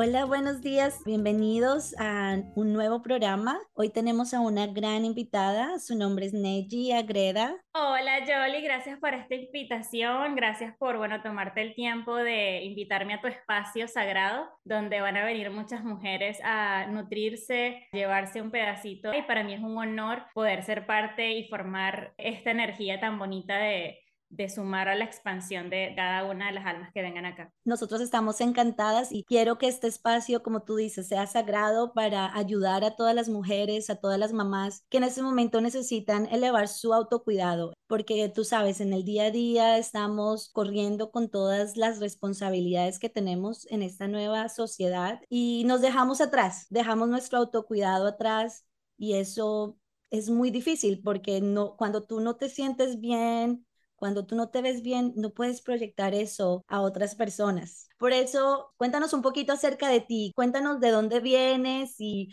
Hola, buenos días. Bienvenidos a un nuevo programa. Hoy tenemos a una gran invitada. Su nombre es Neji Agreda. Hola, Jolie. Gracias por esta invitación. Gracias por, bueno, tomarte el tiempo de invitarme a tu espacio sagrado, donde van a venir muchas mujeres a nutrirse, llevarse un pedacito. Y para mí es un honor poder ser parte y formar esta energía tan bonita de de sumar a la expansión de cada una de las almas que vengan acá. Nosotros estamos encantadas y quiero que este espacio, como tú dices, sea sagrado para ayudar a todas las mujeres, a todas las mamás que en este momento necesitan elevar su autocuidado, porque tú sabes, en el día a día estamos corriendo con todas las responsabilidades que tenemos en esta nueva sociedad y nos dejamos atrás, dejamos nuestro autocuidado atrás y eso es muy difícil porque no cuando tú no te sientes bien cuando tú no te ves bien, no puedes proyectar eso a otras personas. Por eso, cuéntanos un poquito acerca de ti, cuéntanos de dónde vienes y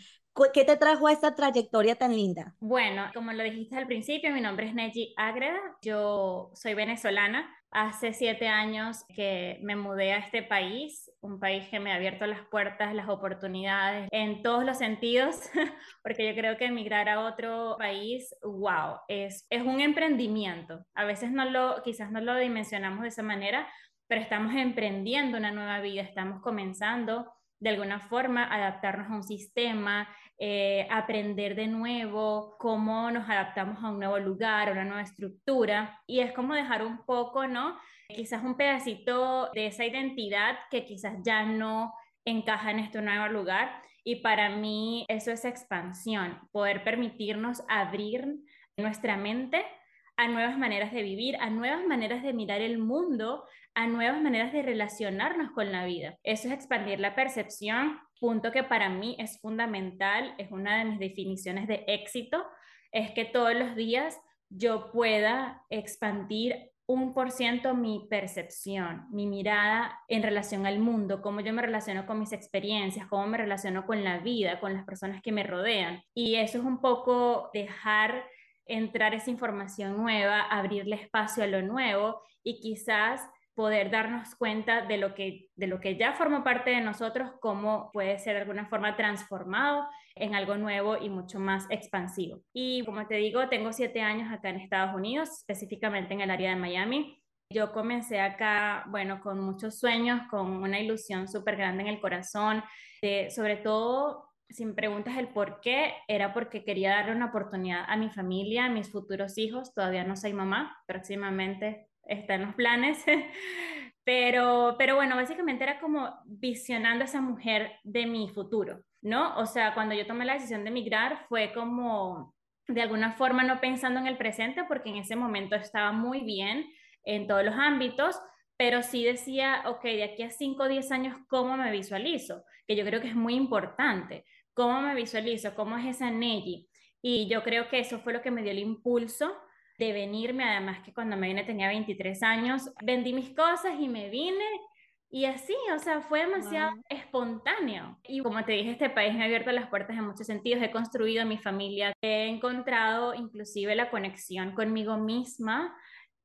¿Qué te trajo a esta trayectoria tan linda? Bueno, como lo dijiste al principio, mi nombre es Neji Agreda, yo soy venezolana, Hace siete años que me mudé a este país, un país que me ha abierto las puertas, las oportunidades en todos los sentidos, porque yo creo que emigrar a otro país, wow, es, es un emprendimiento. A veces no lo, quizás no lo dimensionamos de esa manera, pero estamos emprendiendo una nueva vida, estamos comenzando de alguna forma adaptarnos a un sistema, eh, aprender de nuevo, cómo nos adaptamos a un nuevo lugar, a una nueva estructura. Y es como dejar un poco, ¿no? Quizás un pedacito de esa identidad que quizás ya no encaja en este nuevo lugar. Y para mí eso es expansión, poder permitirnos abrir nuestra mente a nuevas maneras de vivir, a nuevas maneras de mirar el mundo, a nuevas maneras de relacionarnos con la vida. Eso es expandir la percepción, punto que para mí es fundamental, es una de mis definiciones de éxito, es que todos los días yo pueda expandir un por ciento mi percepción, mi mirada en relación al mundo, cómo yo me relaciono con mis experiencias, cómo me relaciono con la vida, con las personas que me rodean. Y eso es un poco dejar entrar esa información nueva, abrirle espacio a lo nuevo y quizás poder darnos cuenta de lo que, de lo que ya forma parte de nosotros, cómo puede ser de alguna forma transformado en algo nuevo y mucho más expansivo. Y como te digo, tengo siete años acá en Estados Unidos, específicamente en el área de Miami. Yo comencé acá, bueno, con muchos sueños, con una ilusión súper grande en el corazón, de, sobre todo si me preguntas el por qué, era porque quería darle una oportunidad a mi familia, a mis futuros hijos. Todavía no soy mamá, próximamente está en los planes. Pero, pero bueno, básicamente era como visionando a esa mujer de mi futuro, ¿no? O sea, cuando yo tomé la decisión de emigrar fue como de alguna forma no pensando en el presente porque en ese momento estaba muy bien en todos los ámbitos, pero sí decía, ok, de aquí a 5 o 10 años, ¿cómo me visualizo? Que yo creo que es muy importante. ¿Cómo me visualizo? ¿Cómo es esa Nelly? Y yo creo que eso fue lo que me dio el impulso de venirme, además que cuando me vine tenía 23 años, vendí mis cosas y me vine y así, o sea, fue demasiado espontáneo. Y como te dije, este país me ha abierto las puertas en muchos sentidos. He construido mi familia, he encontrado inclusive la conexión conmigo misma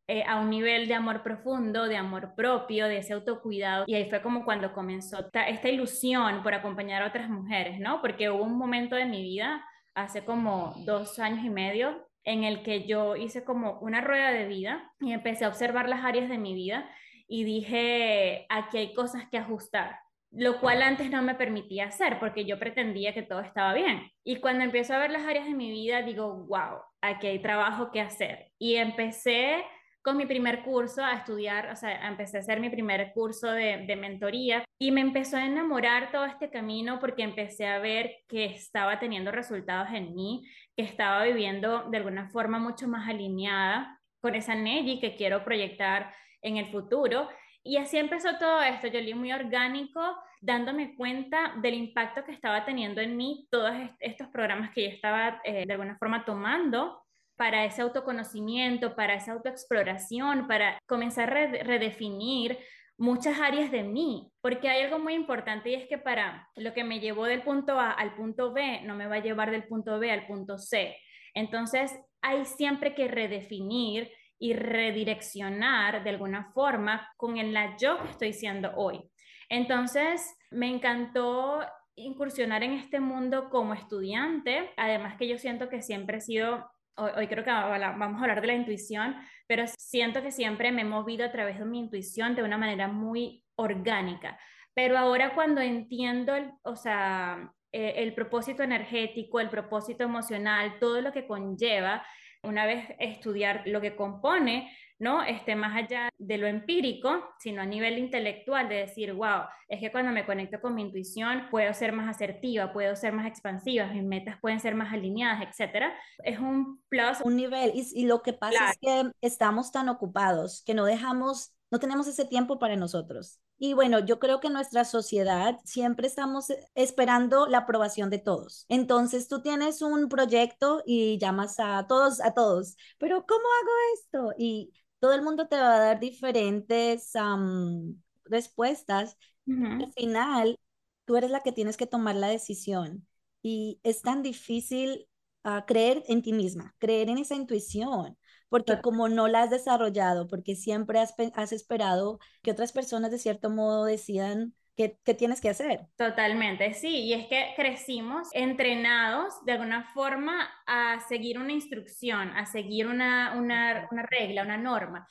eh, a un nivel de amor profundo, de amor propio, de ese autocuidado. Y ahí fue como cuando comenzó esta ilusión por acompañar a otras mujeres, ¿no? Porque hubo un momento de mi vida, hace como dos años y medio, en el que yo hice como una rueda de vida y empecé a observar las áreas de mi vida y dije, aquí hay cosas que ajustar, lo cual antes no me permitía hacer porque yo pretendía que todo estaba bien. Y cuando empiezo a ver las áreas de mi vida, digo, wow, aquí hay trabajo que hacer. Y empecé con mi primer curso a estudiar, o sea, empecé a hacer mi primer curso de, de, mentoría y me empezó a enamorar todo este camino porque empecé a ver que estaba teniendo resultados en mí, que estaba viviendo de alguna forma mucho más alineada con esa Nelly que quiero proyectar en el futuro. Y así empezó todo esto, yo leí muy orgánico, dándome cuenta del impacto que estaba teniendo en mí todos estos programas que yo estaba eh, de alguna forma tomando para ese autoconocimiento, para esa autoexploración, para comenzar a redefinir muchas áreas de mí, porque hay algo muy importante y es que para lo que me llevó del punto A al punto B, no me va a llevar del punto B al punto C. Entonces, hay siempre que redefinir y redireccionar de alguna forma con el la yo que estoy siendo hoy. Entonces, me encantó incursionar en este mundo como estudiante, además que yo siento que siempre he sido hoy, creo que vamos a hablar de la intuición, pero siento que siempre me he movido a través de mi intuición de una manera muy orgánica. Pero ahora cuando entiendo, el, o sea, eh, el propósito energético, el propósito emocional, todo lo que conlleva, una vez estudiar lo que compone, ¿no? Este, más allá de lo empírico, sino a nivel intelectual, de decir, wow, es que cuando me conecto con mi intuición puedo ser más asertiva, puedo ser más expansiva, mis metas pueden ser más alineadas, etcétera. Es un plus. Un nivel. Y, lo que pasa es que estamos tan ocupados que no dejamos, no tenemos ese tiempo para nosotros. Y bueno, yo creo que nuestra sociedad siempre estamos esperando la aprobación de todos. Entonces tú tienes un proyecto y llamas a todos, a todos, pero ¿cómo hago esto? Y todo el mundo te va a dar diferentes respuestas. Al final, tú eres la que tienes que tomar la decisión. Y es tan difícil ah, creer en ti misma, creer en esa intuición, porque como no la has desarrollado, porque siempre has, has esperado que otras personas de cierto modo decidan ¿Qué, tienes que hacer? Totalmente, sí, y es que crecimos entrenados de alguna forma a seguir una instrucción, a seguir una, una, una regla, una norma.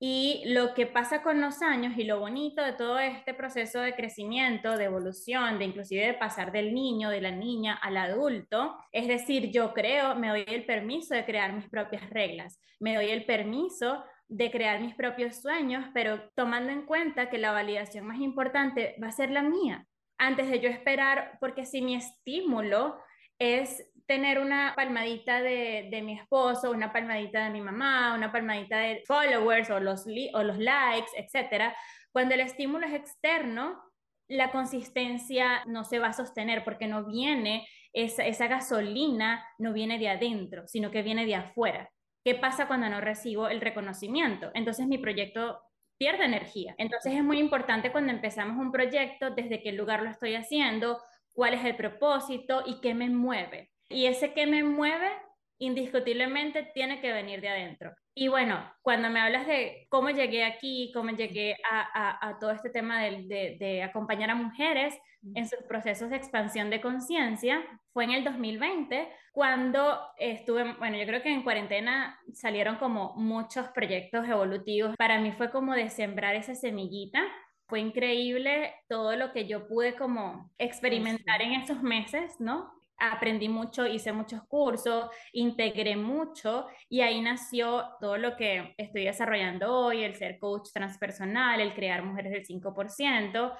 Y lo que pasa con los años y lo bonito de todo este proceso de crecimiento, de evolución, de inclusive de pasar del niño, de la niña al adulto, es decir, yo creo, me doy el permiso de crear mis propias reglas, me doy el permiso de crear mis propios sueños, pero tomando en cuenta que la validación más importante va a ser la mía, antes de yo esperar, porque si mi estímulo es tener una palmadita de, de, mi esposo, una palmadita de mi mamá, una palmadita de followers o los, o los likes, etcétera, cuando el estímulo es externo, la consistencia no se va a sostener porque no viene, esa, esa gasolina no viene de adentro, sino que viene de afuera. ¿Qué pasa cuando no recibo el reconocimiento? Entonces mi proyecto pierde energía. Entonces es muy importante cuando empezamos un proyecto, desde qué lugar lo estoy haciendo, cuál es el propósito y qué me mueve. Y ese que me mueve indiscutiblemente tiene que venir de adentro. Y bueno, cuando me hablas de cómo llegué aquí, cómo llegué a, todo este tema de, de, acompañar a mujeres en sus procesos de expansión de conciencia, fue en el 2020, cuando estuve, bueno, yo creo que en cuarentena salieron como muchos proyectos evolutivos. Para mí fue como de sembrar esa semillita. Fue increíble todo lo que yo pude como experimentar en esos meses, ¿no? Aprendí mucho, hice muchos cursos, integré mucho y ahí nació todo lo que estoy desarrollando hoy, el ser coach transpersonal, el crear mujeres del 5%,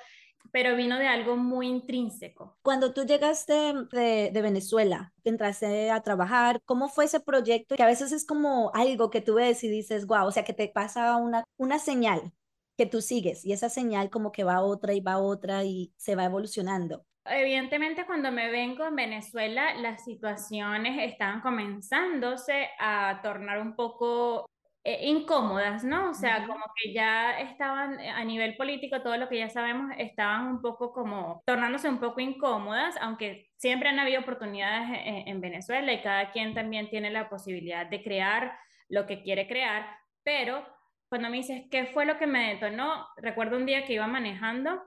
pero vino de algo muy intrínseco. Cuando tú llegaste de, Venezuela, entraste a trabajar, ¿cómo fue ese proyecto? Que a veces es como algo que tú ves y dices, wow, o sea, que te pasa una, una señal que tú sigues y esa señal como que va otra y va otra y se va evolucionando. Evidentemente, cuando me vengo en Venezuela, las situaciones estaban comenzándose a tornar un poco eh, incómodas, ¿no? O sea, como que ya estaban eh, a nivel político, todo lo que ya sabemos, estaban un poco como tornándose un poco incómodas, aunque siempre han habido oportunidades en, en Venezuela y cada quien también tiene la posibilidad de crear lo que quiere crear, pero cuando me dices, ¿qué fue lo que me detonó? Recuerdo un día que iba manejando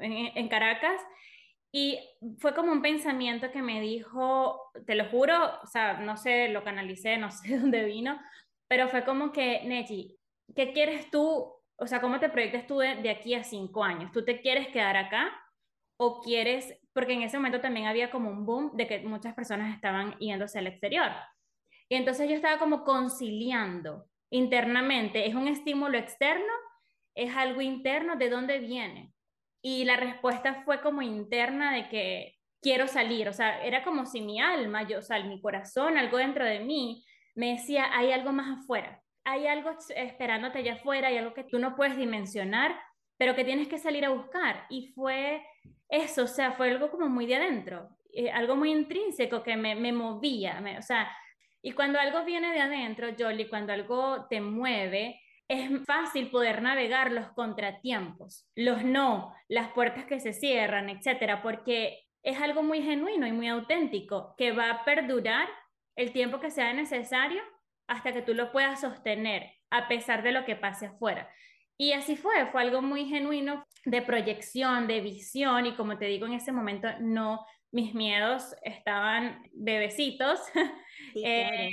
en, en Caracas y fue como un pensamiento que me dijo, te lo juro, o sea, no sé, lo canalicé, no sé de dónde vino, pero fue como que, Neji, ¿qué quieres tú? O sea, ¿cómo te proyectas tú de, aquí a cinco años? ¿Tú te quieres quedar acá o quieres, porque en ese momento también había como un boom de que muchas personas estaban yéndose al exterior. Y entonces yo estaba como conciliando internamente, ¿es un estímulo externo? ¿Es algo interno? ¿De dónde viene? Y la respuesta fue como interna de que quiero salir, o sea, era como si mi alma, yo, o sea, mi corazón, algo dentro de mí, me decía, hay algo más afuera, hay algo esperándote allá afuera, hay algo que tú no puedes dimensionar pero que tienes que salir a buscar. Y fue eso, o sea, fue algo como muy de adentro, eh, algo muy intrínseco que me, me movía, o sea, y cuando algo viene de adentro, Jolly, cuando algo te mueve, es fácil poder navegar los contratiempos, los no, las puertas que se cierran, etcétera, porque es algo muy genuino y muy auténtico que va a perdurar el tiempo que sea necesario hasta que tú lo puedas sostener a pesar de lo que pase afuera. Y así fue, fue algo muy genuino de proyección, de visión y como te digo en ese momento no mis miedos estaban bebecitos, eh,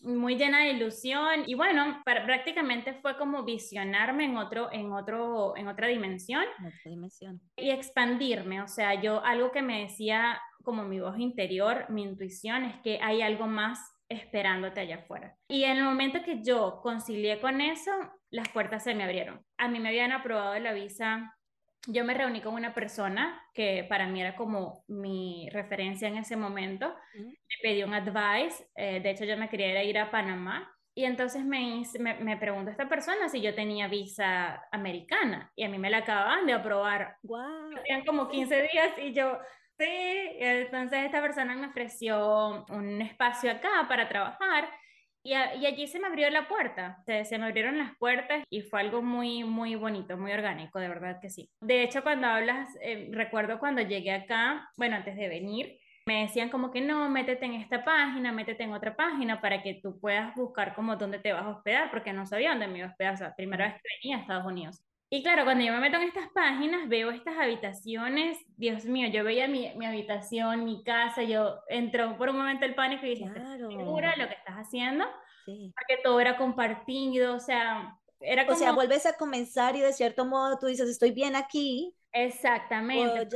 muy llena de ilusión y bueno, prácticamente fue como visionarme en otro, en otro, en otra dimensión, otra dimensión y expandirme, o sea, yo algo que me decía como mi voz interior, mi intuición es que hay algo más esperándote allá afuera. Y en el momento que yo concilié con eso, las puertas se me abrieron. A mí me habían aprobado la visa yo me reuní con una persona que para mí era como mi referencia en ese momento. Me pedí un advice. Eh, de hecho, yo me quería ir a Panamá. Y entonces me, me, me preguntó esta persona si yo tenía visa americana. Y a mí me la acababan de aprobar. Wow. Tenían como 15 días y yo, sí. Entonces esta persona me ofreció un espacio acá para trabajar y, allí se me abrió la puerta, se, se, me abrieron las puertas y fue algo muy, muy bonito, muy orgánico, de verdad que sí. De hecho, cuando hablas, eh, recuerdo cuando llegué acá, bueno, antes de venir, me decían como que no, métete en esta página, métete en otra página para que tú puedas buscar como dónde te vas a hospedar, porque no sabía dónde me iba a hospedar, o sea, primera vez que venía a Estados Unidos. Y claro, cuando yo me meto en estas páginas, veo estas habitaciones, Dios mío, yo veía mi, mi habitación, mi casa, yo entró por un momento el pánico y dije, claro. ¿estás segura lo que estás haciendo? Sí. Porque todo era compartido, o sea, era como... O sea, vuelves a comenzar y de cierto modo tú dices, estoy bien aquí. Exactamente.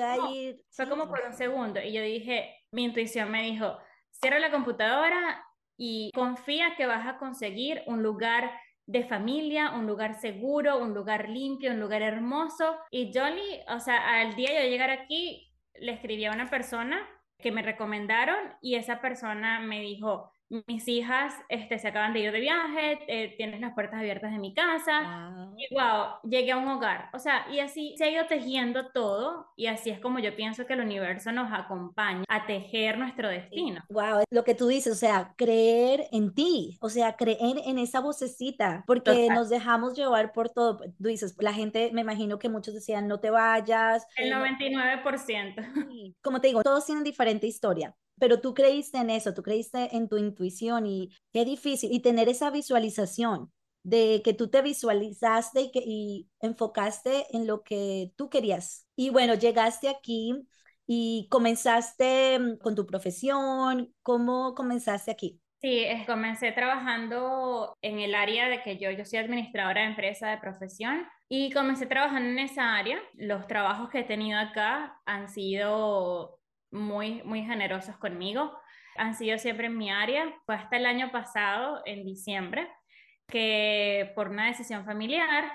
Fue como por un segundo y yo dije, mi intuición me dijo, cierra la computadora y confía que vas a conseguir un lugar de familia, un lugar seguro, un lugar limpio, un lugar hermoso. Y Jolly, o sea, al día de llegar aquí, le escribí a una persona que me recomendaron y esa persona me dijo, mis hijas este, se acaban de ir de viaje, eh, tienes las puertas abiertas de mi casa, y wow, llegué a un hogar. O sea, y así se ha ido tejiendo todo, y así es como yo pienso que el universo nos acompaña a tejer nuestro destino. Wow, lo que tú dices, o sea, creer en ti, o sea, creer en esa vocecita, porque nos dejamos llevar por todo. Tú dices, la gente, me imagino que muchos decían, no te vayas. El 99%. Como te digo, todos tienen diferente historia pero tú creíste en eso, tú creíste en tu intuición y qué difícil, y tener esa visualización de que tú te visualizaste y, enfocaste en lo que tú querías. Y bueno, llegaste aquí y comenzaste mm, con tu profesión, ¿cómo comenzaste aquí? Sí, comencé trabajando en el área de que yo, yo soy administradora de empresa de profesión y comencé trabajando en esa área. Los trabajos que he tenido acá han sido muy, muy generosos conmigo. Han sido siempre en mi área. Fue hasta el año pasado, en diciembre, que por una decisión familiar,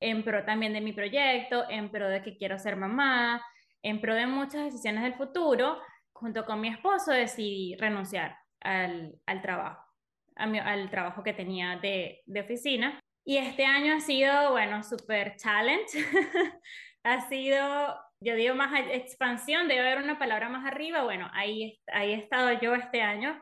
en pro también de mi proyecto, en pro de que quiero ser mamá, en pro de muchas decisiones del futuro, junto con mi esposo decidí renunciar al, al trabajo, al trabajo que tenía de, de oficina. Y este año ha sido, bueno, súper challenge. ha sido yo digo más expansión, debe haber una palabra más arriba, bueno, ahí, ahí he estado yo este año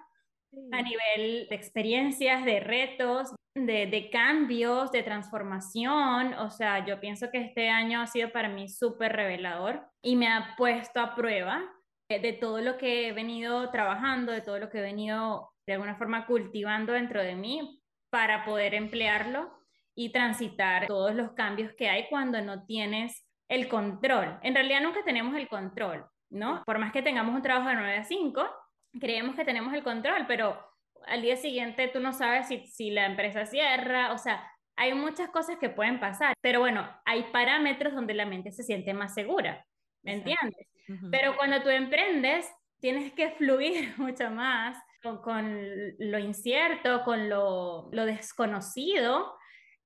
a nivel de experiencias, de retos, de, de, cambios, de transformación. O sea, yo pienso que este año ha sido para mí súper revelador y me ha puesto a prueba de, de todo lo que he venido trabajando, de todo lo que he venido de alguna forma cultivando dentro de mí para poder emplearlo y transitar todos los cambios que hay cuando no tienes el control. En realidad nunca tenemos el control, ¿no? Por más que tengamos un trabajo de 9 a 5, creemos que tenemos el control, pero al día siguiente tú no sabes si, si la empresa cierra, o sea, hay muchas cosas que pueden pasar, pero bueno, hay parámetros donde la mente se siente más segura, ¿me entiendes? Pero cuando tú emprendes, tienes que fluir mucho más con, con lo incierto, con lo, lo desconocido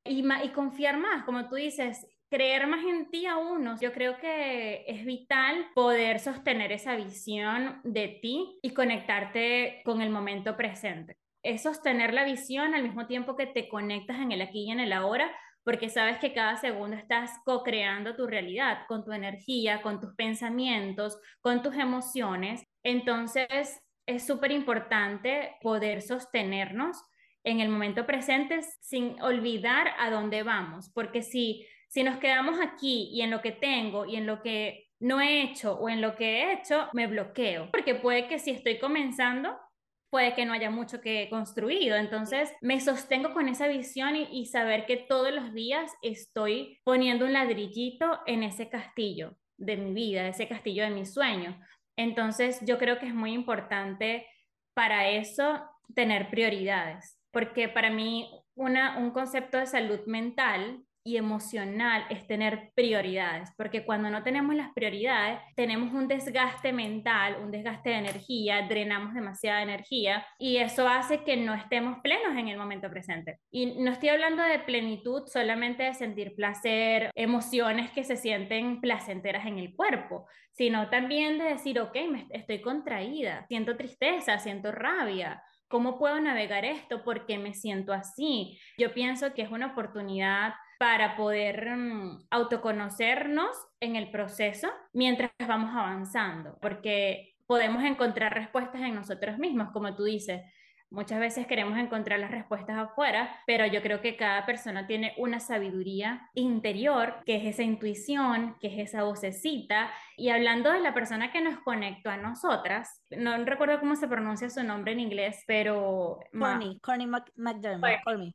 y, y confiar más, como tú dices, creer más en ti a uno. Yo creo que es vital poder sostener esa visión de ti y conectarte con el momento presente. Es sostener la visión al mismo tiempo que te conectas en el aquí y en el ahora porque sabes que cada segundo estás co-creando tu realidad con tu energía, con tus pensamientos, con tus emociones. Entonces, es súper importante poder sostenernos en el momento presente sin olvidar a dónde vamos, porque si, si nos quedamos aquí y en lo que tengo y en lo que no he hecho o en lo que he hecho, me bloqueo, porque puede que si estoy comenzando, puede que no haya mucho que construido. Entonces me sostengo con esa visión y, saber que todos los días estoy poniendo un ladrillito en ese castillo de mi vida, ese castillo de mis sueños. Entonces yo creo que es muy importante para eso tener prioridades, porque para mí una, un concepto de salud mental y emocional es tener prioridades, porque cuando no tenemos las prioridades, tenemos un desgaste mental, un desgaste de energía, drenamos demasiada energía y eso hace que no estemos plenos en el momento presente. Y no estoy hablando de plenitud solamente de sentir placer, emociones que se sienten placenteras en el cuerpo, sino también de decir, ok, me estoy contraída, siento tristeza, siento rabia, ¿Cómo puedo navegar esto? ¿Por qué me siento así? Yo pienso que es una oportunidad para poder mm, autoconocernos en el proceso mientras vamos avanzando, porque podemos encontrar respuestas en nosotros mismos, como tú dices. Muchas veces queremos encontrar las respuestas afuera, pero yo creo que cada persona tiene una sabiduría interior, que es esa intuición, que es esa vocecita. Y hablando de la persona que nos conectó a nosotras, no recuerdo cómo se pronuncia su nombre en inglés, pero... Corny, Corny McDermott,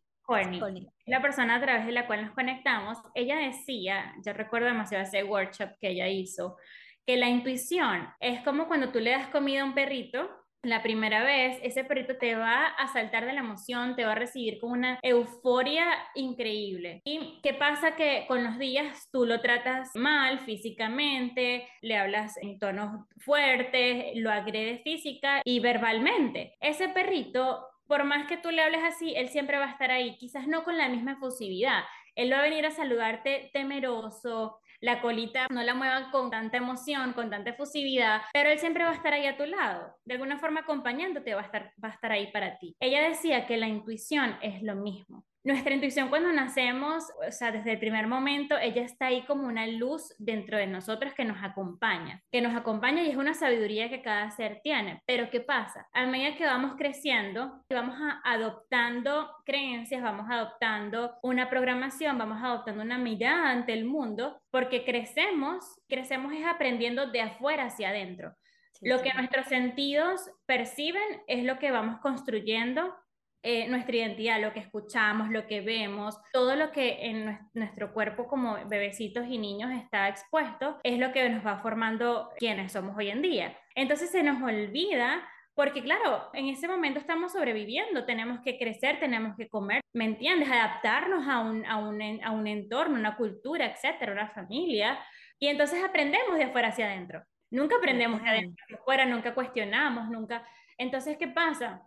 la persona a través de la cual nos conectamos, ella decía, yo recuerdo demasiado ese workshop que ella hizo, que la intuición es como cuando tú le das comida a un perrito, la primera vez, ese perrito te va a saltar de la emoción, te va a recibir con una euforia increíble. ¿Y qué pasa? Que con los días tú lo tratas mal físicamente, le hablas en tonos fuertes, lo agredes física y verbalmente. Ese perrito por más que tú le hables así, él siempre va a estar ahí, quizás no con la misma efusividad. Él va a venir a saludarte temeroso, la colita no la muevan con tanta emoción, con tanta efusividad, pero él siempre va a estar ahí a tu lado, de alguna forma acompañándote, va a estar, va a estar ahí para ti. Ella decía que la intuición es lo mismo. Nuestra intuición cuando nacemos, o sea, desde el primer momento, ella está ahí como una luz dentro de nosotros que nos acompaña, que nos acompaña y es una sabiduría que cada ser tiene. Pero ¿qué pasa? A medida que vamos creciendo, vamos adoptando creencias, vamos adoptando una programación, vamos adoptando una mirada ante el mundo, porque crecemos, crecemos es aprendiendo de afuera hacia adentro. lo que nuestros sentidos perciben es lo que vamos construyendo eh, nuestra identidad, lo que escuchamos, lo que vemos, todo lo que en nuestro cuerpo como bebecitos y niños está expuesto, es lo que nos va formando quienes somos hoy en día. Entonces se nos olvida porque claro, en ese momento estamos sobreviviendo, tenemos que crecer, tenemos que comer, ¿me entiendes? Adaptarnos a un, a un, a un entorno, una cultura, etcétera, una familia. Y entonces aprendemos de afuera hacia adentro. Nunca aprendemos de adentro hacia afuera, nunca cuestionamos, nunca. Entonces, ¿qué pasa?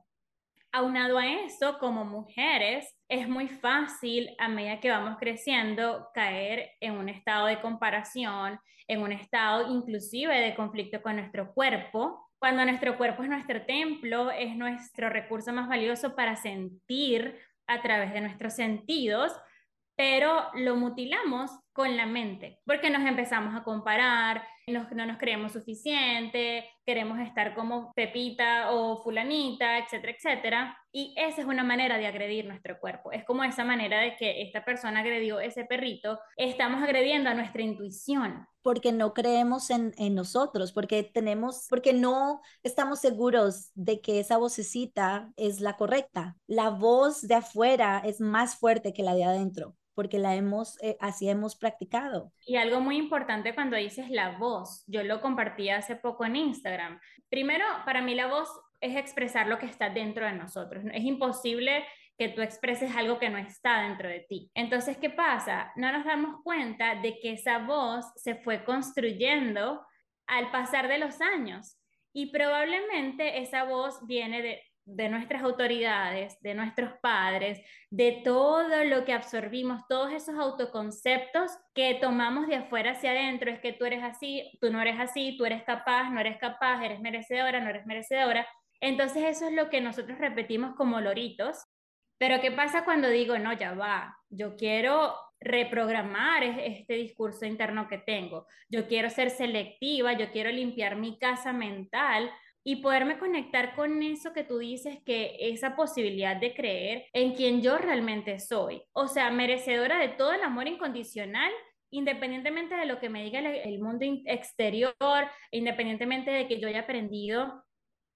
Aunado a eso, como mujeres, es muy fácil a medida que vamos creciendo caer en un estado de comparación, en un estado inclusive de conflicto con nuestro cuerpo, cuando nuestro cuerpo es nuestro templo, es nuestro recurso más valioso para sentir a través de nuestros sentidos, pero lo mutilamos con la mente, porque nos empezamos a comparar, no nos creemos suficiente, queremos estar como Pepita o fulanita, etcétera, etcétera. Y esa es una manera de agredir nuestro cuerpo. Es como esa manera de que esta persona agredió ese perrito, estamos agrediendo a nuestra intuición. Porque no creemos en, en nosotros, porque tenemos, porque no estamos seguros de que esa vocecita es la correcta. La voz de afuera es más fuerte que la de adentro porque la hemos, eh, así hemos practicado. Y algo muy importante cuando dices la voz, yo lo compartí hace poco en Instagram. Primero, para mí la voz es expresar lo que está dentro de nosotros. Es imposible que tú expreses algo que no está dentro de ti. Entonces, ¿qué pasa? No nos damos cuenta de que esa voz se fue construyendo al pasar de los años. Y probablemente esa voz viene de, de nuestras autoridades, de nuestros padres, de todo lo que absorbimos, todos esos autoconceptos que tomamos de afuera hacia adentro, es que tú eres así, tú no eres así, tú eres capaz, no eres capaz, eres merecedora, no eres merecedora. Entonces eso es lo que nosotros repetimos como loritos. Pero ¿qué pasa cuando digo, no, ya va, yo quiero reprogramar este discurso interno que tengo. Yo quiero ser selectiva, yo quiero limpiar mi casa mental y poderme conectar con eso que tú dices, que esa posibilidad de creer en quien yo realmente soy. O sea, merecedora de todo el amor incondicional independientemente de lo que me diga el, mundo exterior, independientemente de que yo haya aprendido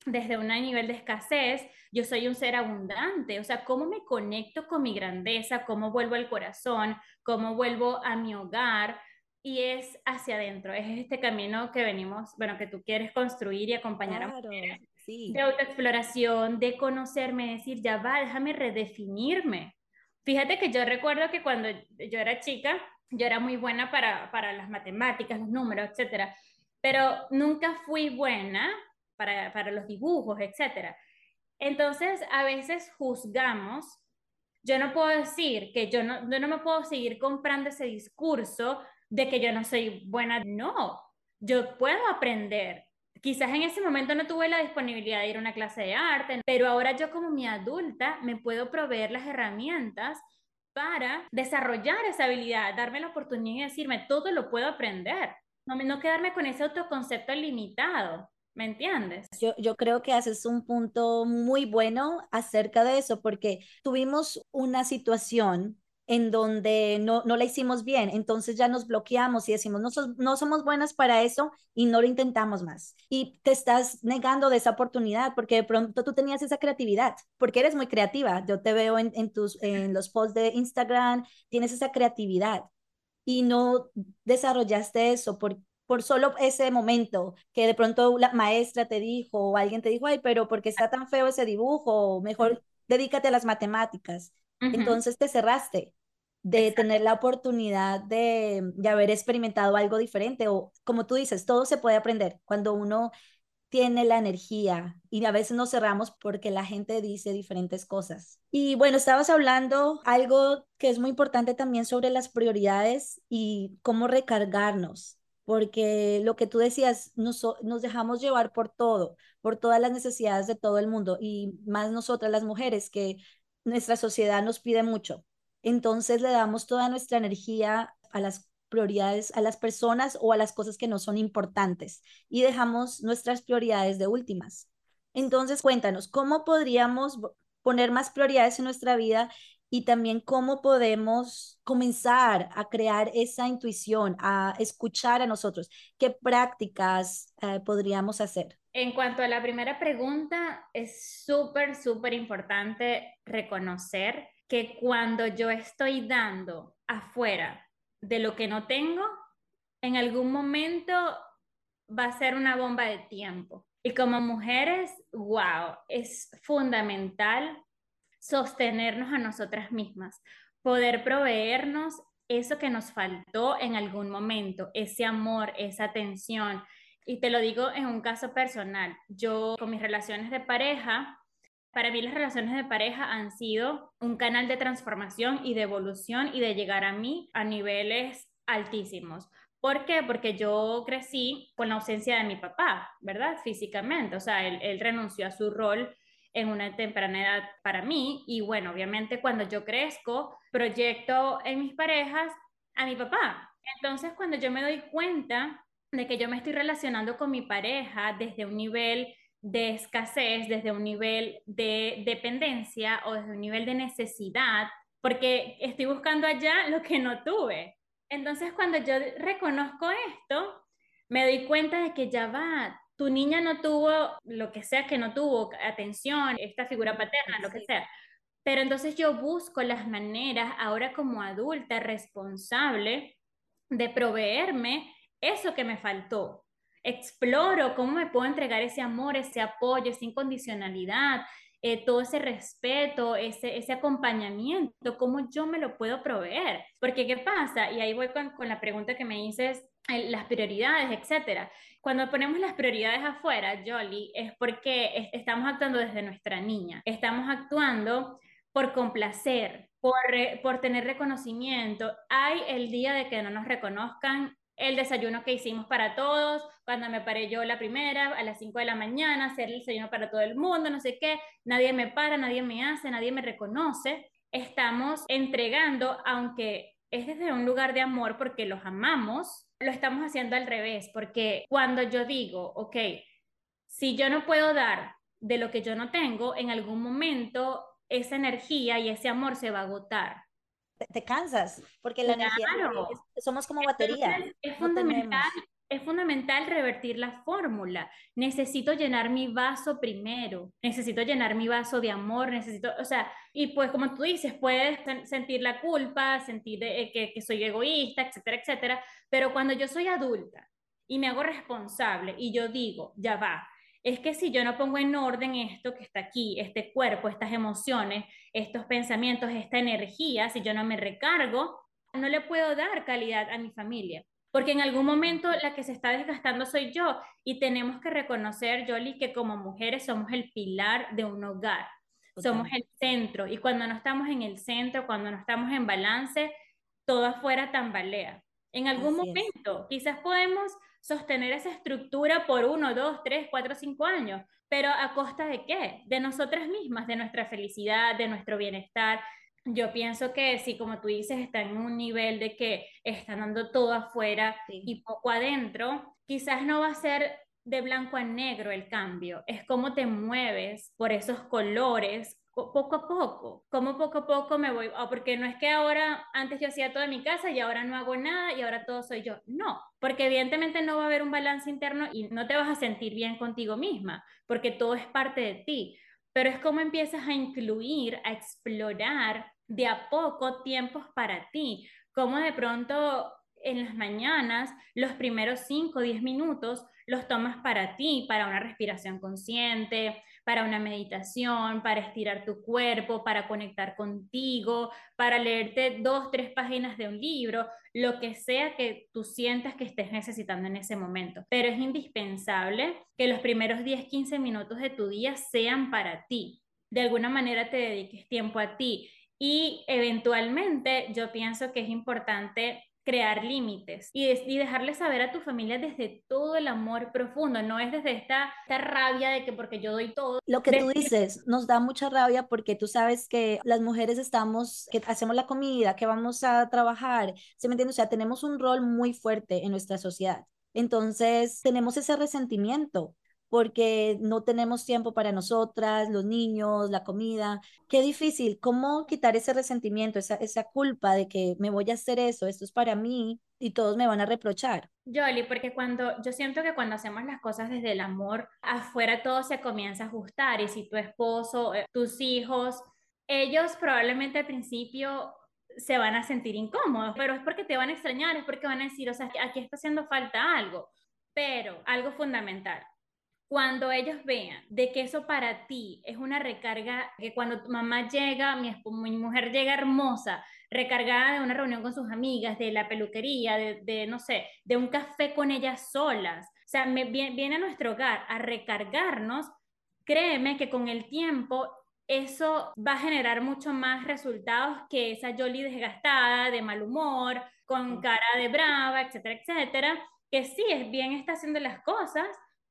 desde un nivel de escasez, yo soy un ser abundante, o sea, cómo me conecto con mi grandeza, cómo vuelvo al corazón, cómo vuelvo a mi hogar, y es hacia adentro, es este camino que venimos, bueno, que tú quieres construir y acompañar a mujeres, de autoexploración, de conocerme, decir, ya va, déjame redefinirme. Fíjate que yo recuerdo que cuando yo era chica, yo era muy buena para, para las matemáticas, los números, etcétera, pero nunca fui buena para, para los dibujos, etcétera. Entonces, a veces juzgamos yo no puedo decir que yo no, yo no me puedo seguir comprando ese discurso de que yo no soy buena. No, yo puedo aprender. Quizás en ese momento no tuve la disponibilidad de ir a una clase de arte, pero ahora yo como mi adulta me puedo proveer las herramientas para desarrollar esa habilidad, darme la oportunidad y decirme, todo lo puedo aprender. No, no quedarme con ese autoconcepto limitado. ¿Me entiendes? Yo, yo, creo que haces un punto muy bueno acerca de eso, porque tuvimos una situación en donde no, no la hicimos bien, entonces ya nos bloqueamos y decimos, no, no somos buenas para eso y no lo intentamos más. Y te estás negando de esa oportunidad porque de pronto tú tenías esa creatividad, porque eres muy creativa. Yo te veo en, en tus, en los posts de Instagram, tienes esa creatividad y no desarrollaste eso por, por solo ese momento que de pronto la maestra te dijo o alguien te dijo, ay, pero porque está tan feo ese dibujo, mejor dedícate a las matemáticas. Entonces te cerraste de tener la oportunidad de, de, haber experimentado algo diferente o como tú dices, todo se puede aprender cuando uno tiene la energía y a veces nos cerramos porque la gente dice diferentes cosas. Y bueno, estabas hablando algo que es muy importante también sobre las prioridades y cómo recargarnos, porque lo que tú decías, nos, nos dejamos llevar por todo, por todas las necesidades de todo el mundo y más nosotras las mujeres que nuestra sociedad nos pide mucho entonces le damos toda nuestra energía a las prioridades, a las personas o a las cosas que no son importantes y dejamos nuestras prioridades de últimas. Entonces, cuéntanos, ¿cómo podríamos poner más prioridades en nuestra vida y también cómo podemos comenzar a crear esa intuición, a escuchar a nosotros? ¿Qué prácticas eh, podríamos hacer? En cuanto a la primera pregunta, es súper, súper importante reconocer que cuando yo estoy dando afuera de lo que no tengo, en algún momento va a ser una bomba de tiempo. Y como mujeres, wow, es fundamental sostenernos a nosotras mismas, poder proveernos eso que nos faltó en algún momento, ese amor, esa atención. Y te lo digo en un caso personal, yo con mis relaciones de pareja, para mí las relaciones de pareja han sido un canal de transformación y de evolución y de llegar a mí a niveles altísimos. ¿Por qué? Porque yo crecí con la ausencia de mi papá, ¿verdad? Físicamente, o sea, él, él renunció a su rol en una temprana edad para mí y bueno, obviamente cuando yo crezco, proyecto en mis parejas a mi papá. Entonces, cuando yo me doy cuenta de que yo me estoy relacionando con mi pareja desde un nivel de escasez, desde un nivel de dependencia o desde un nivel de necesidad, porque estoy buscando allá lo que no tuve. Entonces, cuando yo reconozco esto, me doy cuenta de que ya va, tu niña no tuvo lo que sea que no tuvo, atención, esta figura paterna, lo que sea. Pero entonces yo busco las maneras, ahora como adulta responsable, de proveerme eso que me faltó, exploro cómo me puedo entregar ese amor, ese apoyo, esa incondicionalidad, eh, todo ese respeto, ese, ese acompañamiento, cómo yo me lo puedo proveer. Porque, ¿qué pasa? Y ahí voy con, la pregunta que me dices, las prioridades, etcétera. Cuando ponemos las prioridades afuera, Jolly, es porque estamos actuando desde nuestra niña, estamos actuando por complacer, por tener reconocimiento. Hay el día de que no nos reconozcan el desayuno que hicimos para todos, cuando me paré yo la primera, a las 5 de la mañana, hacer el desayuno para todo el mundo, no sé qué, nadie me para, nadie me hace, nadie me reconoce. Estamos entregando, aunque es desde un lugar de amor porque los amamos, lo estamos haciendo al revés, porque cuando yo digo, ok, si yo no puedo dar de lo que yo no tengo, en algún momento esa energía y ese amor se va a agotar. Te, cansas, porque la energía somos como batería. es fundamental es fundamental revertir la fórmula. Necesito llenar mi vaso primero, necesito llenar mi vaso de amor, necesito, o sea, y pues como tú dices, puedes sentir la culpa, sentir eh, que, que soy egoísta, etcétera, etcétera, pero cuando yo soy adulta y me hago responsable y yo digo, ya va, es que si yo no pongo en orden esto que está aquí, este cuerpo, estas emociones, estos pensamientos, esta energía, si yo no me recargo, no le puedo dar calidad a mi familia. Porque en algún momento la que se está desgastando soy yo y tenemos que reconocer, Jolie, que como mujeres somos el pilar de un hogar, somos el centro y cuando no estamos en el centro, cuando no estamos en balance, todo afuera tambalea. En algún momento quizás podemos sostener esa estructura por uno, dos, tres, cuatro, cinco años, pero ¿a costa de qué? De nosotras mismas, de nuestra felicidad, de nuestro bienestar, yo pienso que sí, como tú dices, está en un nivel de que están dando todo afuera y poco adentro, quizás no va a ser de blanco a negro el cambio, es cómo te mueves por esos colores poco a poco, como poco a poco me voy, oh, porque no es que ahora, antes yo hacía todo en mi casa y ahora no hago nada y ahora todo soy yo, no, porque evidentemente no va a haber un balance interno y no te vas a sentir bien contigo misma, porque todo es parte de ti, pero es como empiezas a incluir, a explorar de a poco tiempos para ti, como de pronto en las mañanas, los primeros 5 o 10 minutos los tomas para ti, para una respiración consciente, para una meditación, para estirar tu cuerpo, para conectar contigo, para leerte dos, tres páginas de un libro, lo que sea que tú sientas que estés necesitando en ese momento. Pero es indispensable que los primeros 10, 15 minutos de tu día sean para ti. De alguna manera te dediques tiempo a ti y eventualmente yo pienso que es importante crear límites y, y, dejarle saber a tu familia desde todo el amor profundo, no es desde esta, esta rabia de que porque yo doy todo. Lo que tú dices nos da mucha rabia porque tú sabes que las mujeres estamos, que hacemos la comida, que vamos a trabajar, ¿se me entiende? O sea, tenemos un rol muy fuerte en nuestra sociedad. Entonces, tenemos ese resentimiento porque no tenemos tiempo para nosotras, los niños, la comida. Qué difícil, ¿cómo quitar ese resentimiento, esa, esa culpa de que me voy a hacer eso, esto es para mí y todos me van a reprochar? Yoli, porque cuando yo siento que cuando hacemos las cosas desde el amor, afuera todo se comienza a ajustar y si tu esposo, eh, tus hijos, ellos probablemente al principio se van a sentir incómodos, pero es porque te van a extrañar, es porque van a decir, o sea, aquí está haciendo falta algo. Pero algo fundamental, cuando ellos vean de que eso para ti es una recarga, que cuando tu mamá llega, mi, mi mujer llega hermosa, recargada de una reunión con sus amigas, de la peluquería, de, no sé, de un café con ellas solas, o sea, me, viene a nuestro hogar a recargarnos, créeme que con el tiempo eso va a generar mucho más resultados que esa Jolie desgastada, de mal humor, con cara de brava, etcétera, etcétera, que sí, es bien está haciendo las cosas,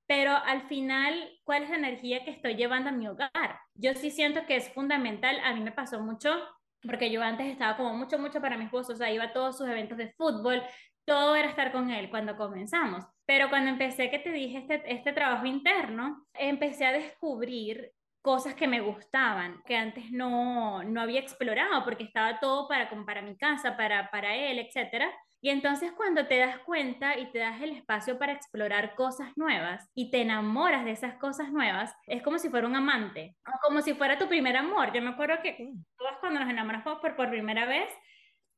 pero al final, ¿cuál es la energía que estoy llevando a mi hogar? Yo sí siento que es fundamental, a mí me pasó mucho, porque yo antes estaba como mucho, mucho para mi esposo, o sea, iba a todos sus eventos de fútbol, todo era estar con él cuando comenzamos. Pero cuando empecé, que te dije, este, este trabajo interno, empecé a descubrir cosas que me gustaban, que antes no, no había explorado, porque estaba todo para, como para mi casa, para, para él, etcétera. Y entonces cuando te das cuenta y te das el espacio para explorar cosas nuevas y te enamoras de esas cosas nuevas, es como si fuera un amante, o como si fuera tu primer amor. Yo me acuerdo que todos cuando nos enamoramos por, por primera vez,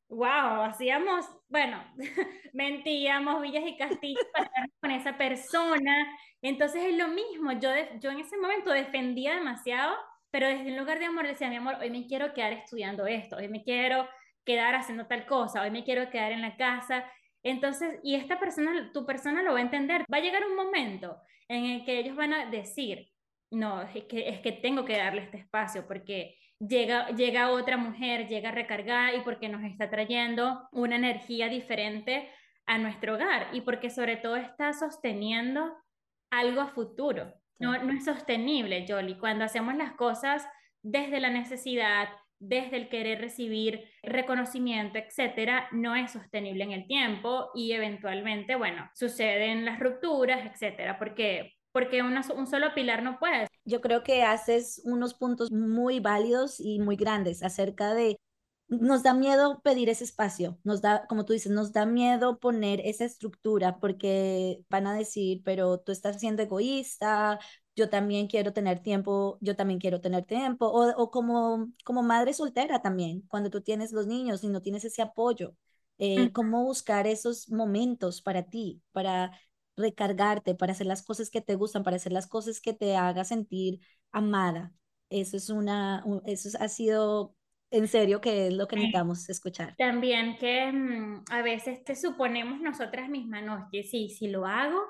wow, hacíamos, bueno, mentíamos villas y castillos para estar con esa persona. Entonces es lo mismo, yo, yo en ese momento defendía demasiado, pero desde un lugar de amor decía, mi amor, hoy me quiero quedar estudiando esto, hoy me quiero quedar haciendo tal cosa, hoy me quiero quedar en la casa. Entonces, y esta persona, tu persona lo va a entender. Va a llegar un momento en el que ellos van a decir, no, es que, es que tengo que darle este espacio porque llega, llega otra mujer, llega recargada y porque nos está trayendo una energía diferente a nuestro hogar y porque sobre todo está sosteniendo algo a futuro. No, no es sostenible, Jolly. Cuando hacemos las cosas desde la necesidad, desde el querer recibir reconocimiento, etcétera, no es sostenible en el tiempo y eventualmente, bueno, suceden las rupturas, etcétera, porque porque un solo pilar no puede. Yo creo que haces unos puntos muy válidos y muy grandes acerca de nos da miedo pedir ese espacio, nos da, como tú dices, nos da miedo poner esa estructura porque van a decir, pero tú estás siendo egoísta, yo también quiero tener tiempo, yo también quiero tener tiempo, o, o como, como madre soltera también, cuando tú tienes los niños y no tienes ese apoyo, eh, cómo buscar esos momentos para ti, para recargarte, para hacer las cosas que te gustan, para hacer las cosas que te haga sentir amada. Eso es una, eso ha sido en serio que es lo que necesitamos escuchar. También que mm, a veces te suponemos nosotras mismas, no, que sí, si lo hago,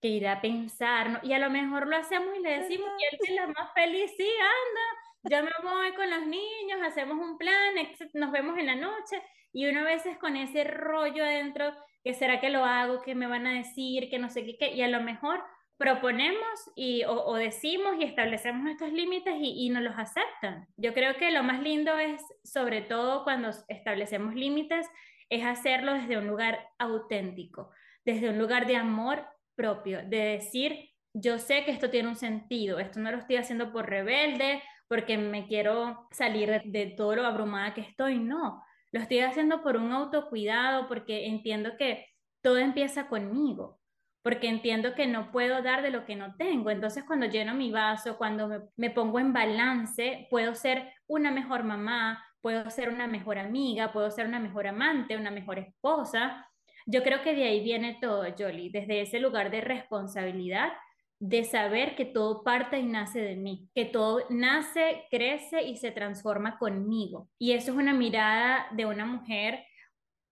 que irá a pensar, ¿no? y a lo mejor lo hacemos y le decimos, y él es la más feliz, sí, anda, yo me voy con los niños, hacemos un plan, nos vemos en la noche, y uno a veces con ese rollo adentro, que será que lo hago, que me van a decir, que no sé qué, qué y a lo mejor proponemos y, o, decimos y establecemos estos límites y, y nos los aceptan. Yo creo que lo más lindo es, sobre todo cuando establecemos límites, es hacerlo desde un lugar auténtico, desde un lugar de amor propio, de decir, yo sé que esto tiene un sentido, esto no lo estoy haciendo por rebelde, porque me quiero salir de, de todo lo abrumada que estoy, no, lo estoy haciendo por un autocuidado, porque entiendo que todo empieza conmigo porque entiendo que no puedo dar de lo que no tengo. Entonces, cuando lleno mi vaso, cuando me, pongo en balance, puedo ser una mejor mamá, puedo ser una mejor amiga, puedo ser una mejor amante, una mejor esposa. Yo creo que de ahí viene todo, Jolie, desde ese lugar de responsabilidad, de saber que todo parte y nace de mí, que todo nace, crece y se transforma conmigo. Y eso es una mirada de una mujer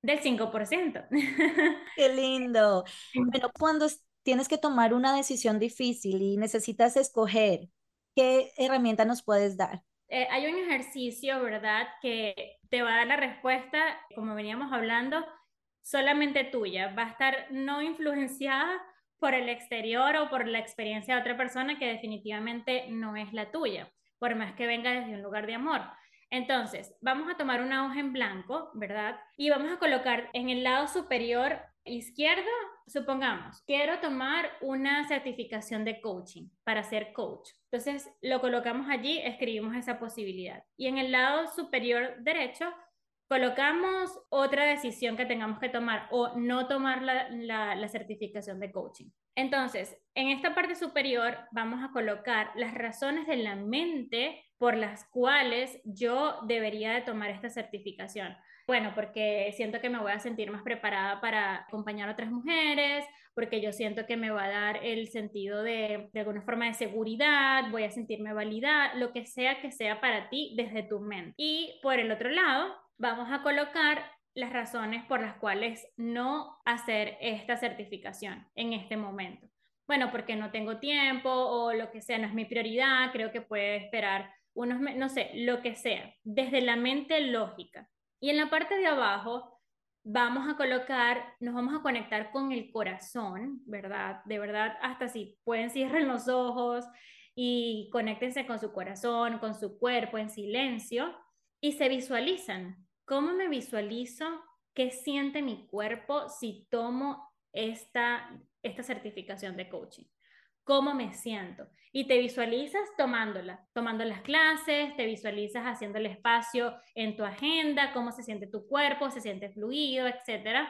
del 5%. Qué lindo. Bueno, cuando tienes que tomar una decisión difícil y necesitas escoger, ¿qué herramienta nos puedes dar? Eh, hay un ejercicio, ¿verdad?, que te va a dar la respuesta, como veníamos hablando, solamente tuya. Va a estar no influenciada por el exterior o por la experiencia de otra persona que definitivamente no es la tuya, por más que venga desde un lugar de amor. Entonces, vamos a tomar una hoja en blanco, ¿verdad? Y vamos a colocar en el lado superior izquierdo, supongamos, quiero tomar una certificación de coaching para ser coach. Entonces, lo colocamos allí, escribimos esa posibilidad. Y en el lado superior derecho, colocamos otra decisión que tengamos que tomar o no tomar la, la certificación de coaching. Entonces, en esta parte superior vamos a colocar las razones de la mente por las cuales yo debería de tomar esta certificación. Bueno, porque siento que me voy a sentir más preparada para acompañar a otras mujeres, porque yo siento que me va a dar el sentido de, de alguna forma de seguridad, voy a sentirme validada, lo que sea que sea para ti desde tu mente. Y por el otro lado, vamos a colocar las razones por las cuales no hacer esta certificación en este momento. Bueno, porque no tengo tiempo o lo que sea, no es mi prioridad, creo que puede esperar unos, no sé, lo que sea, desde la mente lógica. Y en la parte de abajo vamos a colocar, nos vamos a conectar con el corazón, ¿verdad? De verdad, hasta si pueden cierren los ojos y conéctense con su corazón, con su cuerpo en silencio y se visualizan. ¿Cómo me visualizo? ¿Qué siente mi cuerpo si tomo esta, esta certificación de coaching? Cómo me siento. Y te visualizas tomándola, tomando las clases, te visualizas haciendo el espacio en tu agenda, cómo se siente tu cuerpo, se siente fluido, etcétera.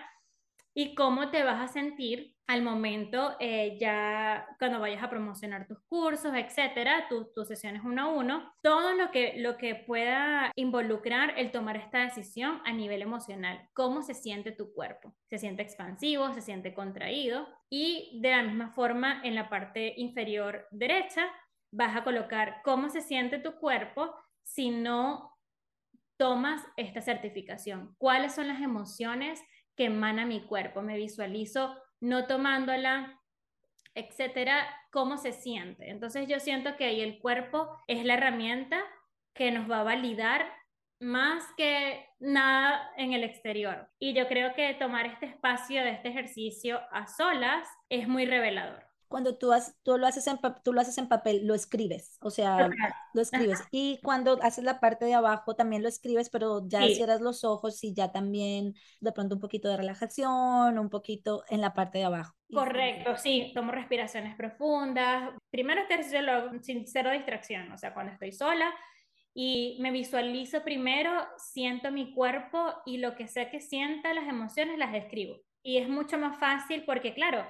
Y cómo te vas a sentir al momento eh, ya cuando vayas a promocionar tus cursos, etcétera, tus sesiones uno a uno, todo lo que, lo que pueda involucrar el tomar esta decisión a nivel emocional, cómo se siente tu cuerpo, se siente expansivo, se siente contraído y de la misma forma en la parte inferior derecha vas a colocar cómo se siente tu cuerpo si no tomas esta certificación, cuáles son las emociones que emana mi cuerpo, me visualizo no tomándola, etcétera, cómo se siente. Entonces yo siento que ahí el cuerpo es la herramienta que nos va a validar más que nada en el exterior. Y yo creo que tomar este espacio de este ejercicio a solas es muy revelador. Cuando tú, tú, lo haces en, tú lo haces en papel, lo escribes, o sea, lo escribes. Y cuando haces la parte de abajo, también lo escribes, pero ya cierras los ojos y ya también de pronto un poquito de relajación, un poquito en la parte de abajo. Correcto, sí, tomo respiraciones profundas. Primero hago sin cero distracción, o sea, cuando estoy sola y me visualizo primero, siento mi cuerpo y lo que sea que sienta, las emociones las escribo. Y es mucho más fácil porque, claro,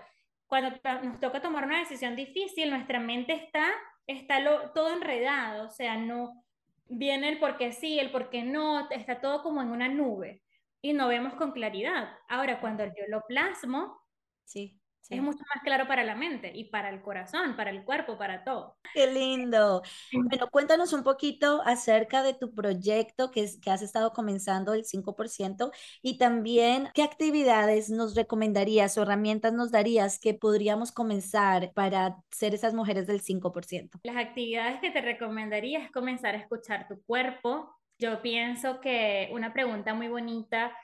cuando nos toca tomar una decisión difícil, nuestra mente está, está lo, todo enredado, o sea, no viene el por qué sí, el por qué no, está todo como en una nube y no vemos con claridad. Ahora, cuando yo lo plasmo, sí. Es mucho más claro para la mente y para el corazón, para el cuerpo, para todo. Qué lindo. Bueno, cuéntanos un poquito acerca de tu proyecto que, es, que has estado comenzando el 5% y también qué actividades nos recomendarías o herramientas nos darías que podríamos comenzar para ser esas mujeres del 5%. Las actividades que te recomendaría es comenzar a escuchar tu cuerpo. Yo pienso que una pregunta muy bonita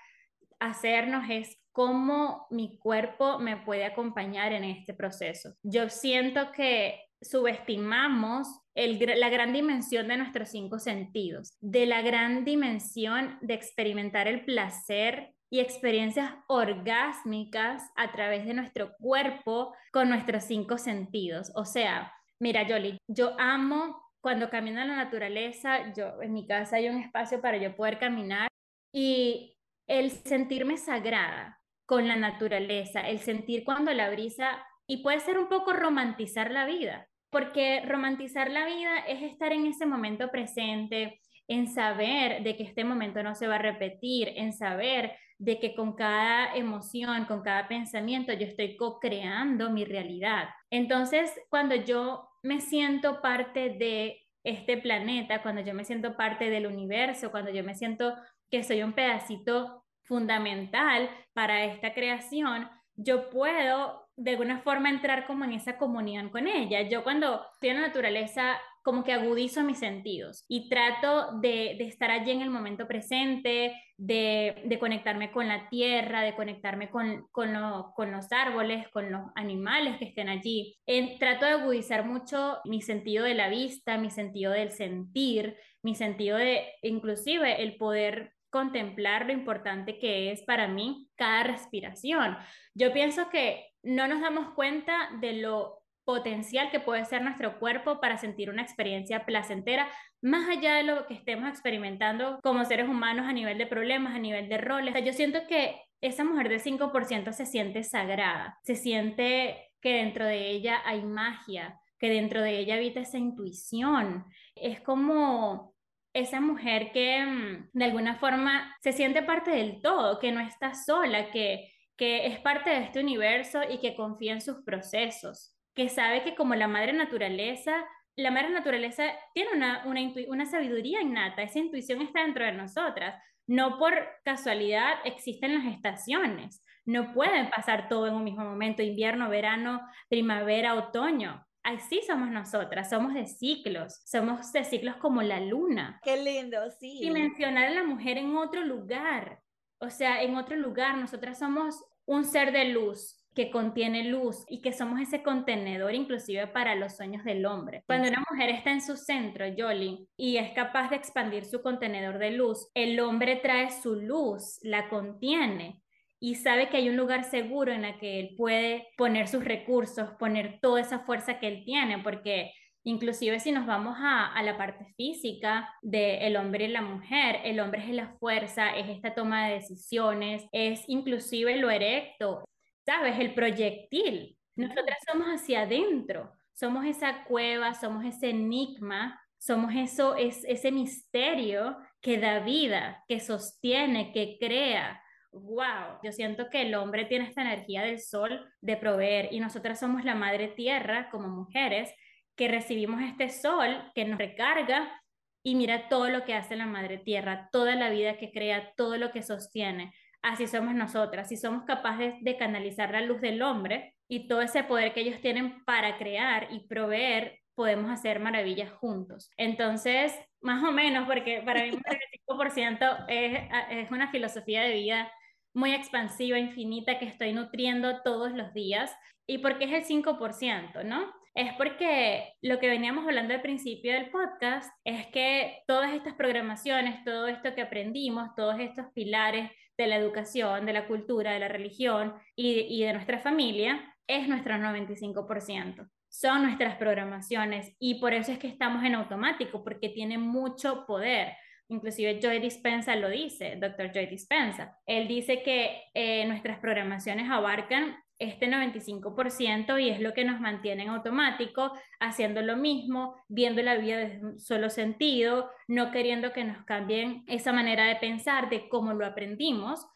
hacernos es cómo mi cuerpo me puede acompañar en este proceso. Yo siento que subestimamos la gran dimensión de nuestros cinco sentidos, de la gran dimensión de experimentar el placer y experiencias orgásmicas a través de nuestro cuerpo con nuestros cinco sentidos. O sea, mira, Yoli, yo amo cuando camino en la naturaleza, yo en mi casa hay un espacio para yo poder caminar y el sentirme sagrada, con la naturaleza, el sentir cuando la brisa, y puede ser un poco romantizar la vida, porque romantizar la vida es estar en ese momento presente, en saber de que este momento no se va a repetir, en saber de que con cada emoción, con cada pensamiento, yo estoy co-creando mi realidad. Entonces, cuando yo me siento parte de este planeta, cuando yo me siento parte del universo, cuando yo me siento que soy un pedacito fundamental para esta creación, yo puedo de alguna forma entrar como en esa comunión con ella. Yo cuando estoy en la naturaleza, como que agudizo mis sentidos y trato de, estar allí en el momento presente, de, conectarme con la tierra, de conectarme con, los árboles, con los animales que estén allí. trato de agudizar mucho mi sentido de la vista, mi sentido del sentir, mi sentido de inclusive el poder contemplar lo importante que es para mí cada respiración. Yo pienso que no nos damos cuenta de lo potencial que puede ser nuestro cuerpo para sentir una experiencia placentera, más allá de lo que estemos experimentando como seres humanos a nivel de problemas, a nivel de roles. yo siento que esa mujer del 5% se siente sagrada, se siente que dentro de ella hay magia, que dentro de ella habita esa intuición. Es como esa mujer que mm, de alguna forma se siente parte del todo, que no está sola, que, que es parte de este universo y que confía en sus procesos, que sabe que como la madre naturaleza, la madre naturaleza tiene una, una, una sabiduría innata, esa intuición está dentro de nosotras. No por casualidad existen las estaciones, no pueden pasar todo en un mismo momento, invierno, verano, primavera, otoño así somos nosotras, somos de ciclos, somos de ciclos como la luna. Qué lindo, sí. Y mencionar a la mujer en otro lugar, o sea, en otro lugar, nosotras somos un ser de luz que contiene luz y que somos ese contenedor inclusive para los sueños del hombre. Cuando una mujer está en su centro, Yoli, y es capaz de expandir su contenedor de luz, el hombre trae su luz, la contiene y sabe que hay un lugar seguro en el que él puede poner sus recursos, poner toda esa fuerza que él tiene, porque inclusive si nos vamos a, la parte física del hombre y la mujer, el hombre es la fuerza, es esta toma de decisiones, es inclusive lo erecto, ¿sabes? El proyectil. Nosotras somos hacia adentro, somos esa cueva, somos ese enigma, somos eso, es ese misterio que da vida, que sostiene, que crea, wow, yo siento que el hombre tiene esta energía del sol de proveer y nosotras somos la madre tierra como mujeres que recibimos este sol que nos recarga y mira todo lo que hace la madre tierra, toda la vida que crea, todo lo que sostiene. Así somos nosotras, si somos capaces de canalizar la luz del hombre y todo ese poder que ellos tienen para crear y proveer, podemos hacer maravillas juntos. Entonces, más o menos, porque para mí el 5% es, es una filosofía de vida muy expansiva, infinita, que estoy nutriendo todos los días. ¿Y por qué es el 5%, no? Es porque lo que veníamos hablando al principio del podcast es que todas estas programaciones, todo esto que aprendimos, todos estos pilares de la educación, de la cultura, de la religión y, y de nuestra familia, es nuestro 95% son nuestras programaciones y por eso es que estamos en automático, porque tiene mucho poder. Inclusive Joy Dispensa lo dice, doctor Joy Dispensa. Él dice que eh, nuestras programaciones abarcan este 95% y es lo que nos mantiene en automático, haciendo lo mismo, viendo la vida desde un solo sentido, no queriendo que nos cambien esa manera de pensar de cómo lo aprendimos,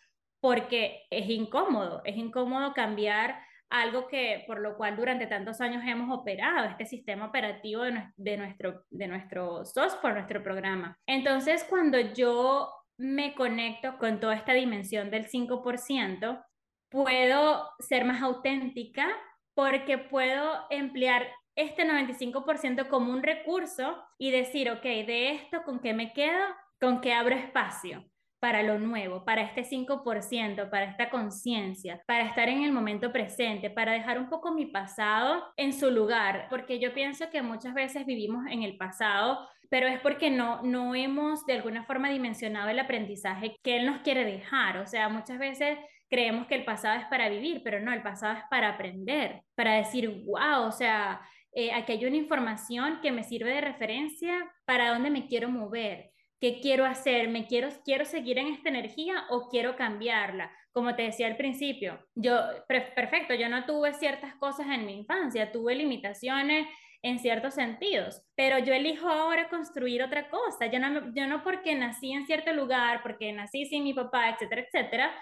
porque es incómodo, es incómodo cambiar algo que por lo cual durante tantos años hemos operado, este sistema operativo de, nuestro, de nuestro software, nuestro programa. Entonces, cuando yo me conecto con toda esta dimensión del 5%, puedo ser más auténtica porque puedo emplear este 95% como un recurso y decir, ok, de esto, ¿con qué me quedo? ¿Con qué abro espacio? Para lo nuevo, para este 5%, para esta conciencia, para estar en el momento presente, para dejar un poco mi pasado en su lugar, porque yo pienso que muchas veces vivimos en el pasado, pero es porque no, no hemos de alguna forma dimensionado el aprendizaje que Él nos quiere dejar, o sea, muchas veces creemos que el pasado es para vivir, pero no, el pasado es para aprender, para decir, wow, o sea, eh, aquí hay una información que me sirve de referencia para dónde me quiero mover ¿Qué quiero hacer? ¿Me quiero, quiero seguir en esta energía o quiero cambiarla? Como te decía al principio, yo, perfecto, yo no tuve ciertas cosas en mi infancia, tuve limitaciones en ciertos sentidos, pero yo elijo ahora construir otra cosa. Yo no, yo no porque nací en cierto lugar, porque nací sin mi papá, etcétera, etcétera,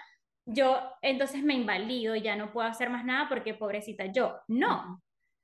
yo entonces me invalido y ya no puedo hacer más nada porque pobrecita yo. No,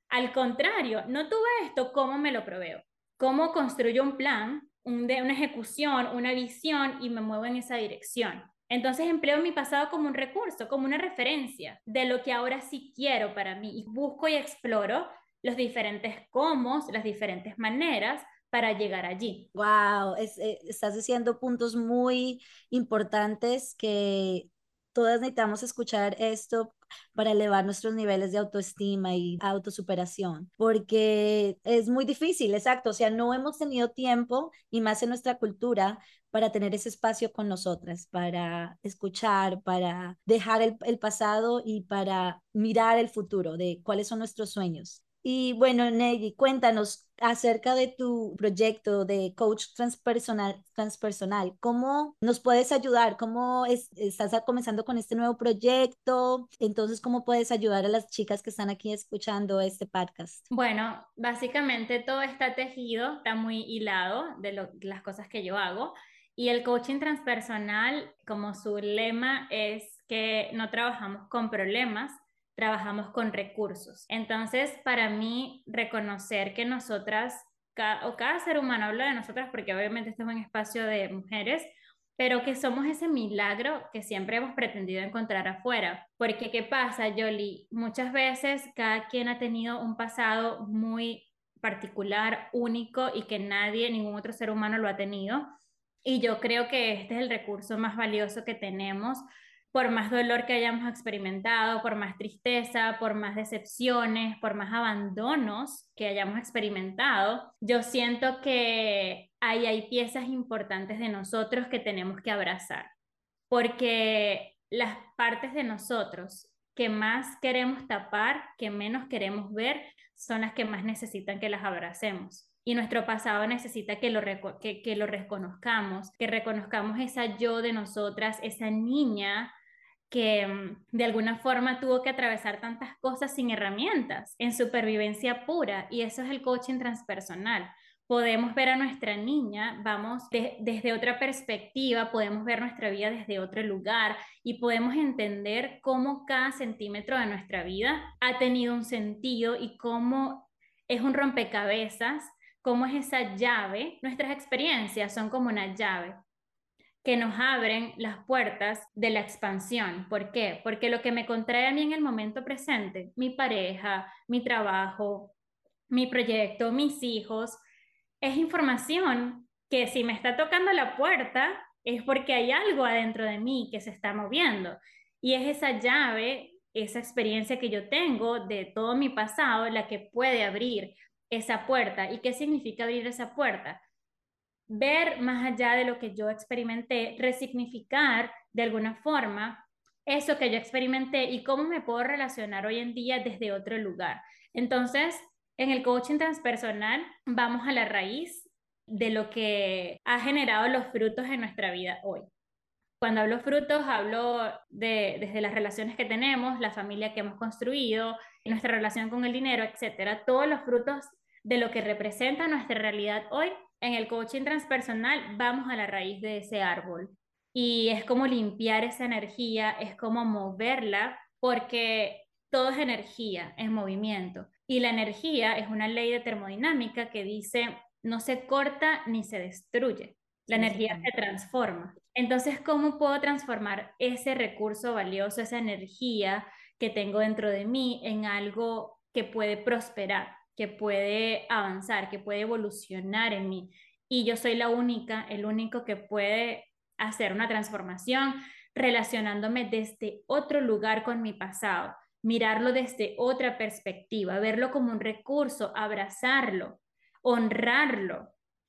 al contrario, no tuve esto, ¿cómo me lo proveo? ¿Cómo construyo un plan de una ejecución, una visión y me muevo en esa dirección. Entonces empleo mi pasado como un recurso, como una referencia de lo que ahora sí quiero para mí y busco y exploro los diferentes cómo, las diferentes maneras para llegar allí. Wow, eh, estás diciendo puntos muy importantes que todas necesitamos escuchar esto para elevar nuestros niveles de autoestima y autosuperación, porque es muy difícil, exacto, o sea, no hemos tenido tiempo y más en nuestra cultura para tener ese espacio con nosotras, para escuchar, para dejar el, el pasado y para mirar el futuro de cuáles son nuestros sueños. Y bueno, Nelly, cuéntanos acerca de tu proyecto de coach transpersonal, transpersonal. ¿Cómo nos puedes ayudar? ¿Cómo estás comenzando con este nuevo proyecto? Entonces, ¿cómo puedes ayudar a las chicas que están aquí escuchando este podcast? Bueno, básicamente todo está tejido, está muy hilado de las cosas que yo hago. Y el coaching transpersonal, como su lema, es que no trabajamos con problemas, trabajamos con recursos. Entonces, para mí, reconocer que nosotras, o cada ser humano habla de nosotras, porque obviamente este es un espacio de mujeres, pero que somos ese milagro que siempre hemos pretendido encontrar afuera. Porque, ¿qué pasa, Jolie? Muchas veces cada quien ha tenido un pasado muy particular, único y que nadie, ningún otro ser humano lo ha tenido. Y yo creo que este es el recurso más valioso que tenemos por más dolor que hayamos experimentado, por más tristeza, por más decepciones, por más abandonos que hayamos experimentado, yo siento que ahí hay piezas importantes de nosotros que tenemos que abrazar, porque las partes de nosotros que más queremos tapar, que menos queremos ver, son las que más necesitan que las abracemos. Y nuestro pasado necesita que lo, que, que lo reconozcamos, que reconozcamos esa yo de nosotras, esa niña que mm, de alguna forma tuvo que atravesar tantas cosas sin herramientas, en supervivencia pura, y eso es el coaching transpersonal. Podemos ver a nuestra niña, vamos desde otra perspectiva, podemos ver nuestra vida desde otro lugar y podemos entender cómo cada centímetro de nuestra vida ha tenido un sentido y cómo es un rompecabezas, cómo es esa llave. Nuestras experiencias son como una llave que nos abren las puertas de la expansión. ¿Por qué? Porque lo que me contrae a mí en el momento presente, mi pareja, mi trabajo, mi proyecto, mis hijos, es información que si me está tocando la puerta, es porque hay algo adentro de mí que se está moviendo. Y es esa llave, esa experiencia que yo tengo de todo mi pasado, la que puede abrir esa puerta. ¿Y qué significa abrir esa puerta? Ver más allá de lo que yo experimenté, resignificar de alguna forma eso que yo experimenté y cómo me puedo relacionar hoy en día desde otro lugar. Entonces, en el coaching transpersonal vamos a la raíz de lo que ha generado los frutos en nuestra vida hoy. Cuando hablo frutos, hablo de, desde las relaciones que tenemos, la familia que hemos construido, nuestra relación con el dinero, etcétera, todos los frutos de lo que representa nuestra realidad hoy. En el coaching transpersonal vamos a la raíz de ese árbol y es como limpiar esa energía, es como moverla, porque todo es energía, es movimiento. Y la energía es una ley de termodinámica que dice no se corta ni se destruye. La energía se transforma. Entonces, ¿cómo puedo transformar ese recurso valioso, esa energía que tengo dentro de mí en algo que puede prosperar, que puede avanzar, que puede evolucionar en mí? Y yo soy la única, el único que puede hacer una transformación relacionándome desde otro lugar con mi pasado, mirarlo desde otra perspectiva, verlo como un recurso, abrazarlo, honrarlo,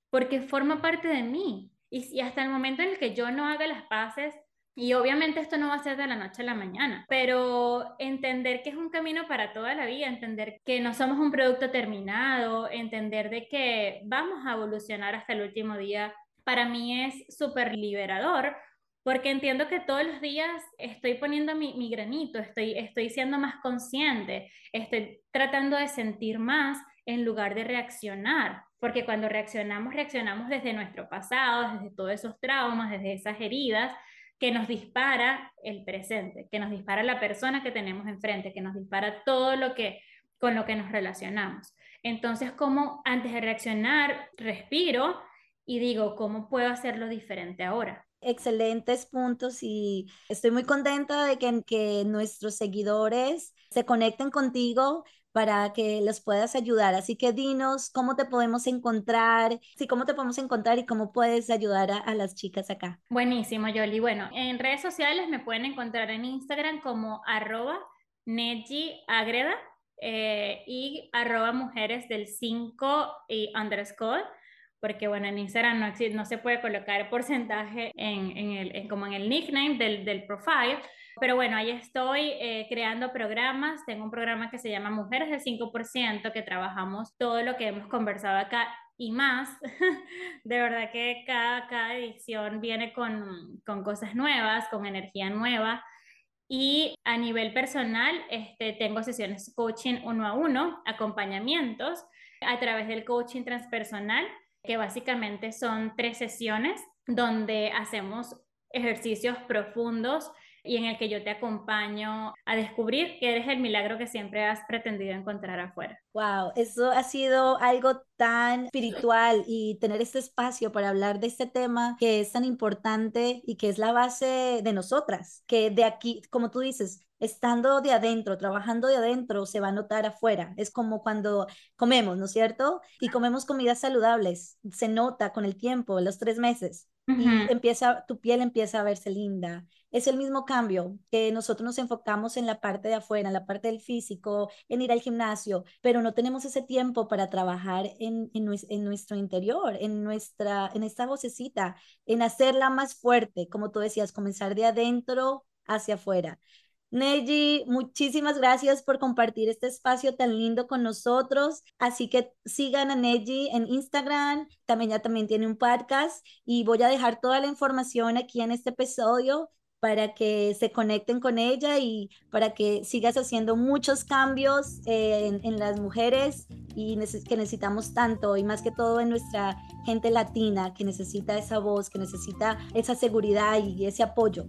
porque forma parte de mí. Y, hasta el momento en el que yo no haga las paces, y obviamente esto no va a ser de la noche a la mañana, pero entender que es un camino para toda la vida, entender que no somos un producto terminado, entender de que vamos a evolucionar hasta el último día, para mí es súper liberador porque entiendo que todos los días estoy poniendo mi, mi, granito, estoy, estoy siendo más consciente, estoy tratando de sentir más en lugar de reaccionar, porque cuando reaccionamos, reaccionamos desde nuestro pasado, desde todos esos traumas, desde esas heridas que nos dispara el presente, que nos dispara la persona que tenemos enfrente, que nos dispara todo lo que con lo que nos relacionamos. Entonces, como antes de reaccionar, respiro y digo, ¿cómo puedo hacerlo diferente ahora? excelentes puntos y estoy muy contenta de que, que nuestros seguidores se conecten contigo para que los puedas ayudar. Así que dinos cómo te podemos encontrar, sí, cómo te podemos encontrar y cómo puedes ayudar a, las chicas acá. Buenísimo, Yoli. Bueno, en redes sociales me pueden encontrar en Instagram como arroba Agreda eh, y arroba mujeres del 5 y underscore porque bueno, en Instagram no, no se puede colocar porcentaje en, en el, como en el nickname del, del profile, pero bueno, ahí estoy eh, creando programas, tengo un programa que se llama Mujeres del 5%, que trabajamos todo lo que hemos conversado acá y más. de verdad que cada, cada edición viene con, con cosas nuevas, con energía nueva. Y a nivel personal, este, tengo sesiones coaching uno a uno, acompañamientos a través del coaching transpersonal que básicamente son tres sesiones donde hacemos ejercicios profundos y en el que yo te acompaño a descubrir que eres el milagro que siempre has pretendido encontrar afuera. Wow, eso ha sido algo tan espiritual y tener este espacio para hablar de este tema que es tan importante y que es la base de nosotras, que de aquí, como tú dices, estando de adentro, trabajando de adentro, se va a notar afuera. Es como cuando comemos, ¿no es cierto? Y comemos comidas saludables, se nota con el tiempo, los tres meses. Y empieza, tu piel empieza a verse linda. Es el mismo cambio que nosotros nos enfocamos en la parte de afuera, en la parte del físico, en ir al gimnasio, pero no tenemos ese tiempo para trabajar en, en, en nuestro interior, en, nuestra, en esta vocecita, en hacerla más fuerte, como tú decías, comenzar de adentro hacia afuera. Neji, muchísimas gracias por compartir este espacio tan lindo con nosotros. Así que sigan a Neji en Instagram. También ya también tiene un podcast y voy a dejar toda la información aquí en este episodio para que se conecten con ella y para que sigas haciendo muchos cambios en, en, las mujeres y que necesitamos tanto y más que todo en nuestra gente latina que necesita esa voz, que necesita esa seguridad y ese apoyo.